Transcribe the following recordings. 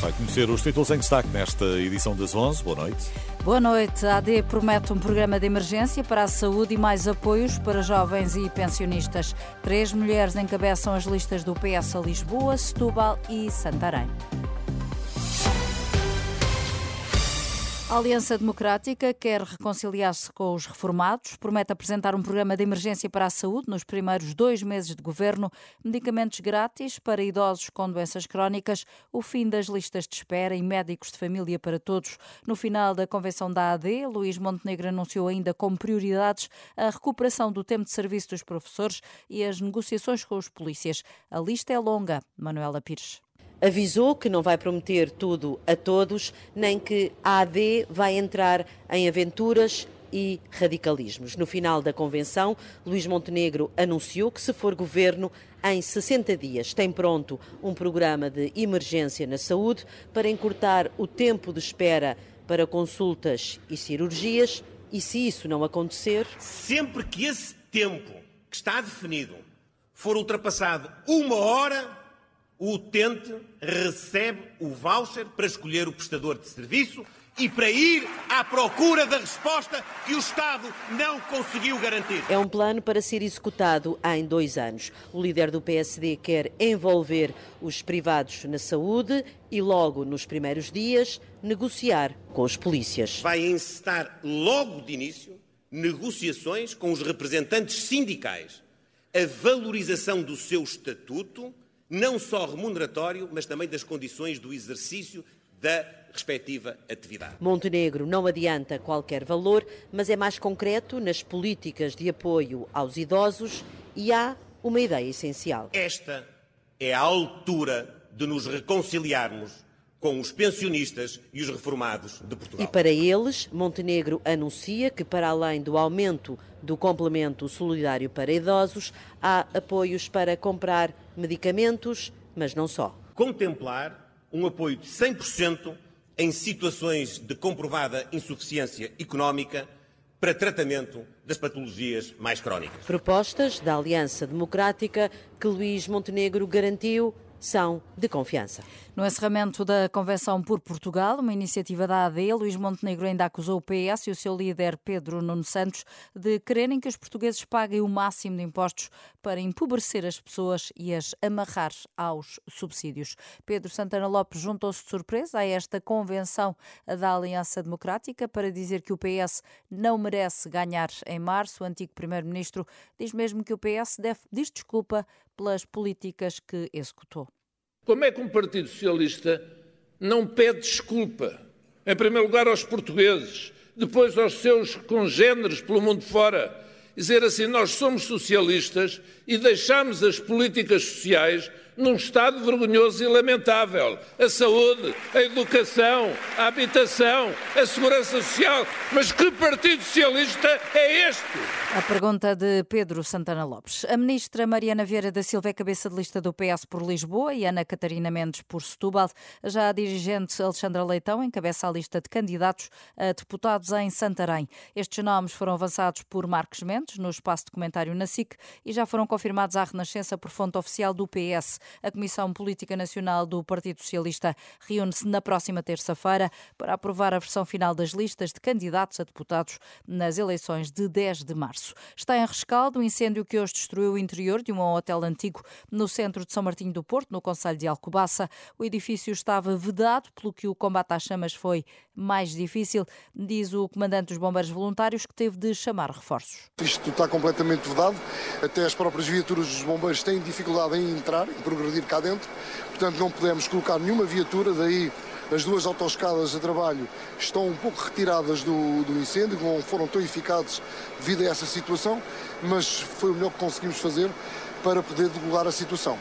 Vai conhecer os títulos em destaque nesta edição das 11. Boa noite. Boa noite. A AD promete um programa de emergência para a saúde e mais apoios para jovens e pensionistas. Três mulheres encabeçam as listas do PS a Lisboa, Setúbal e Santarém. A Aliança Democrática quer reconciliar-se com os reformados, promete apresentar um programa de emergência para a saúde nos primeiros dois meses de governo, medicamentos grátis para idosos com doenças crónicas, o fim das listas de espera e médicos de família para todos. No final da convenção da AD, Luís Montenegro anunciou ainda como prioridades a recuperação do tempo de serviço dos professores e as negociações com os polícias. A lista é longa. Manuela Pires avisou que não vai prometer tudo a todos, nem que a AD vai entrar em aventuras e radicalismos. No final da convenção, Luís Montenegro anunciou que, se for governo, em 60 dias tem pronto um programa de emergência na saúde para encurtar o tempo de espera para consultas e cirurgias. E se isso não acontecer. Sempre que esse tempo que está definido for ultrapassado uma hora, o utente recebe o voucher para escolher o prestador de serviço e para ir à procura da resposta que o Estado não conseguiu garantir. É um plano para ser executado em dois anos. O líder do PSD quer envolver os privados na saúde e, logo nos primeiros dias, negociar com os polícias. Vai encetar logo de início negociações com os representantes sindicais, a valorização do seu estatuto não só remuneratório, mas também das condições do exercício da respectiva atividade. Montenegro não adianta qualquer valor, mas é mais concreto nas políticas de apoio aos idosos e há uma ideia essencial. Esta é a altura de nos reconciliarmos com os pensionistas e os reformados de Portugal. E para eles, Montenegro anuncia que, para além do aumento do complemento solidário para idosos, há apoios para comprar medicamentos, mas não só. Contemplar um apoio de 100% em situações de comprovada insuficiência económica para tratamento das patologias mais crónicas. Propostas da Aliança Democrática que Luís Montenegro garantiu são de confiança. No encerramento da Convenção por Portugal, uma iniciativa da AD, Luís Montenegro ainda acusou o PS e o seu líder Pedro Nuno Santos de quererem que os portugueses paguem o máximo de impostos para empobrecer as pessoas e as amarrar aos subsídios. Pedro Santana Lopes juntou-se de surpresa a esta convenção da Aliança Democrática para dizer que o PS não merece ganhar em março. O antigo primeiro-ministro diz mesmo que o PS deve pedir desculpa pelas políticas que executou. Como é que um Partido Socialista não pede desculpa, em primeiro lugar aos portugueses, depois aos seus congêneres pelo mundo fora, dizer assim: nós somos socialistas e deixamos as políticas sociais num estado vergonhoso e lamentável. A saúde, a educação, a habitação, a segurança social. Mas que Partido Socialista é este? A pergunta de Pedro Santana Lopes. A ministra Mariana Vieira da Silva é cabeça de lista do PS por Lisboa e Ana Catarina Mendes por Setúbal. Já a dirigente Alexandra Leitão encabeça a lista de candidatos a deputados em Santarém. Estes nomes foram avançados por Marcos Mendes no espaço de comentário na SIC e já foram confirmados à Renascença por fonte oficial do PS. A Comissão Política Nacional do Partido Socialista reúne-se na próxima terça-feira para aprovar a versão final das listas de candidatos a deputados nas eleições de 10 de março. Está em rescaldo o incêndio que hoje destruiu o interior de um hotel antigo no centro de São Martinho do Porto, no Conselho de Alcobaça. O edifício estava vedado, pelo que o combate às chamas foi mais difícil, diz o comandante dos bombeiros voluntários, que teve de chamar reforços. Isto está completamente vedado, até as próprias viaturas dos bombeiros têm dificuldade em entrar, em progredir cá dentro, portanto não podemos colocar nenhuma viatura, daí as duas autoescadas a trabalho estão um pouco retiradas do, do incêndio, não foram tão eficazes devido a essa situação, mas foi o melhor que conseguimos fazer para poder regular a situação.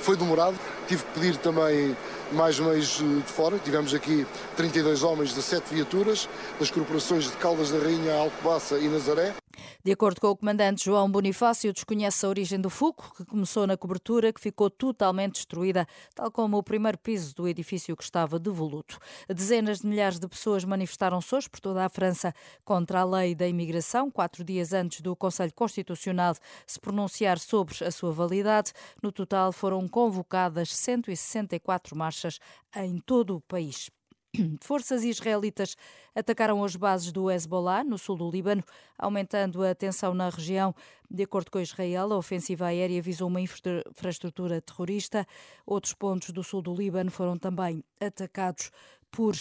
Foi demorado, tive que pedir também mais meios de fora. Tivemos aqui 32 homens de 7 viaturas, das corporações de Caldas da Rainha, Alcobaça e Nazaré. De acordo com o comandante João Bonifácio, desconhece a origem do fogo, que começou na cobertura, que ficou totalmente destruída, tal como o primeiro piso do edifício que estava devoluto. Dezenas de milhares de pessoas manifestaram-se hoje por toda a França contra a lei da imigração, quatro dias antes do Conselho Constitucional se pronunciar sobre a sua validade. No total foram convocadas 164 marchas em todo o país. Forças israelitas atacaram as bases do Hezbollah, no sul do Líbano, aumentando a tensão na região. De acordo com Israel, a ofensiva aérea visou uma infraestrutura terrorista. Outros pontos do sul do Líbano foram também atacados por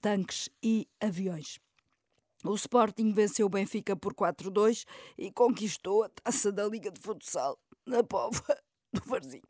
tanques e aviões. O Sporting venceu o Benfica por 4-2 e conquistou a taça da Liga de Futsal na Póvoa do Varzinho.